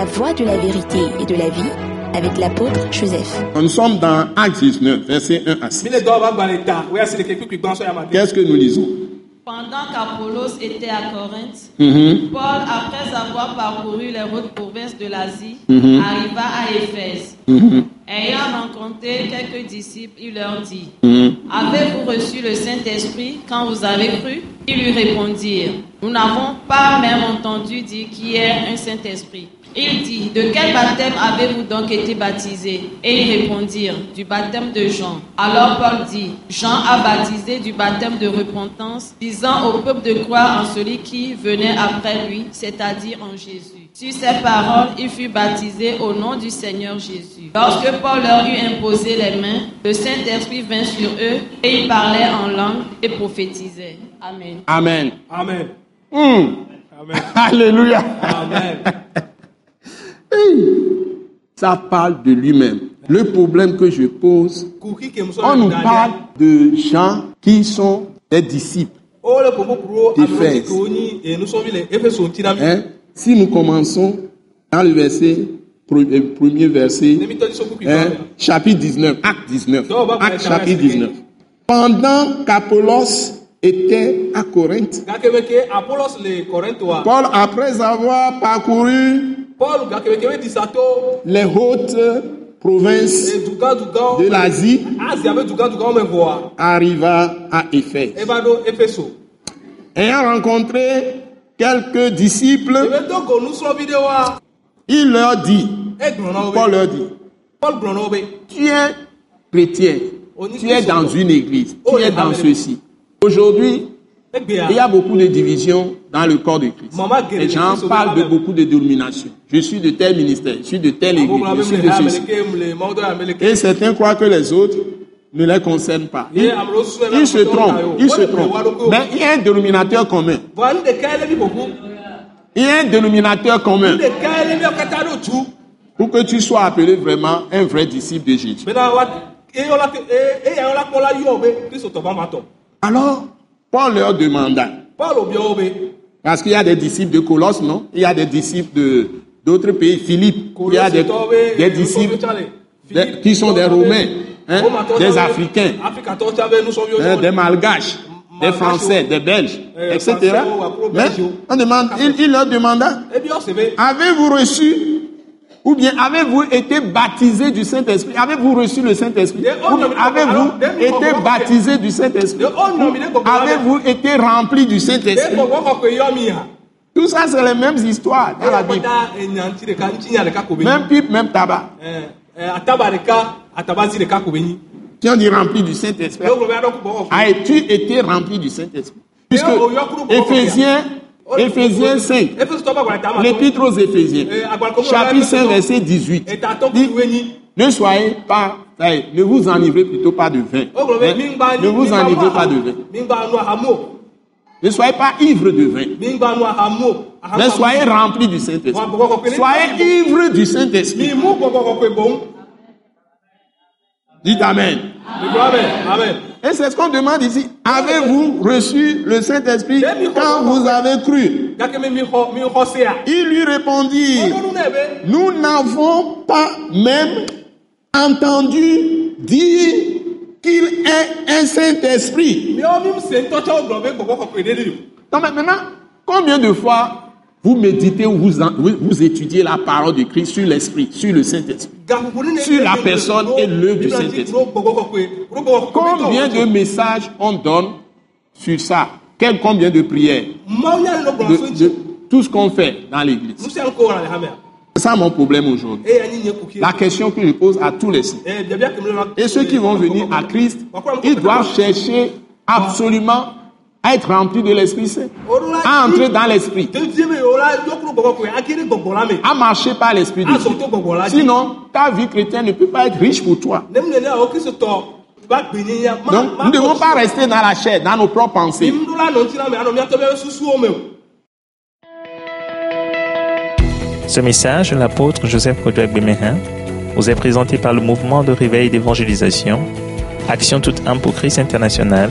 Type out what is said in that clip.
la voie de la vérité et de la vie avec l'apôtre Joseph. Nous sommes dans Actes 19, versets 1 à 6. Qu'est-ce que nous lisons? Pendant qu'Apollos était à Corinthe, Mhm. Paul, après avoir parcouru les hautes provinces de l'Asie, Mhm. arriva à Éphèse. Mhm. Ayant rencontré quelques disciples, il leur dit. Avez-vous reçu le Saint-Esprit quand vous avez cru? Ils lui répondirent Nous n'avons pas même entendu dire qu'il y ait un Saint-Esprit. Il dit De quel baptême avez-vous donc été baptisés Et ils répondirent Du baptême de Jean. Alors Paul dit Jean a baptisé du baptême de repentance, disant au peuple de croire en celui qui venait après lui, c'est-à-dire en Jésus. Sur ces paroles, il fut baptisé au nom du Seigneur Jésus. Lorsque Paul leur eut imposé les mains, le Saint-Esprit vint sur eux et ils parlaient en langue et prophétisaient. Amen. Amen. Amen. Amen. Alléluia. Amen. Ça parle de lui-même. Le problème que je pose, on nous parle de gens qui sont des disciples. Hein? Si nous commençons dans le verset, euh, premier verset, hein, chapitre 19, acte 19, Donc, on va acte parler chapitre de 19. Pendant qu'Apollos était à Corinthe. Paul, après avoir parcouru les hautes provinces de l'Asie, arriva à Éphèse. Ayant rencontré quelques disciples, il leur dit, E wo Paul leur dit, tu es chrétien, tu es dans une église, tu es dans ceci. Aujourd'hui, Egbea. il y a beaucoup de divisions dans le corps de Christ. Les gens parlent de beaucoup de dénominations. Je suis de tel ministère, je suis de telle église, je suis de ceci. Et certains croient que les autres ne les concernent pas. Ils, ils se trompent, ils se trompent. Mais il y a un dénominateur commun. Il y a un dénominateur commun pour que tu sois appelé vraiment un vrai disciple de Jésus. Alors, Paul leur demanda, parce qu'il y a des disciples de Colosse, non? Il y a des disciples de d'autres pays, Philippe, il y a des, des disciples des- qui sont des Romains, hein, des Africains, hein, des Malgaches, des Français, des Belges, Euh, etc. Après, Mais Belge, on demande, il, il leur demanda, Eh avez-vous reçu ou bien avez-vous été baptisé du Saint-Esprit? Avez-vous reçu le Saint-Esprit? Ou bien avez-vous été baptisé du Saint-Esprit? Ou Avez-vous été rempli du Eh, Saint-Esprit. Tout ça, c'est les mêmes histoires dans la Eh, Bible. eh. Même pipe, même tabac. Eh, eh. Qui ont dit rempli du Saint-Esprit? As-tu été rempli du Saint-Esprit? Puisque Eh, bɔ- Éphésiens, Éphésiens 5, Efeso tɔ ba gblɔ ta ma tɔ. l'épître aux Éphésiens, Eh, chapitre on l'a 5, dit, verset 18, Et ta tɔ dit, ne soyez pas, ne vous enivrez plutôt pas de vin. O gblɔ be Hein? Ne vous enivrez pas de vin. Ne soyez pas ivre de vin. Mais soyez remplis du Saint-Esprit. Soyez ivre du Saint-Esprit. Dites Amen. Amen. Amen. Et c'est ce qu'on demande ici. Avez-vous reçu le Saint-Esprit quand vous avez cru? Il lui répondit, Ɔlɔnu ne be. nous n'avons pas même entendu dire qu'il est un Saint-Esprit. Non, mais maintenant, combien de fois vous méditez ou vous, en- vous, vous étudiez la parole de Christ sur l'Esprit, sur le Saint-Esprit Sur la personne et l'œuvre du Saint-Esprit. Combien de messages on donne sur ça? Quel, Combien de prières? De, de tout ce qu'on fait dans l'église. C'est ça mon problème aujourd'hui. Kuki. La question que je pose à tous les saints. Eh, Et ceux qui vont venir à Christ, ils doivent chercher absolument à être remplis de l'Esprit Saint, à entrer dans l'Esprit, à marcher par l'Esprit de Dieu. Sinon, ta vie chrétienne ne peut pas être riche pour toi. Donc, nous ne devons pas rester dans la chair, dans nos propres pensées. Ce message de l'apôtre Joseph Kodouak Bemehin vous est présenté par le mouvement de réveil d'évangélisation, Action toute âme pour Christ international,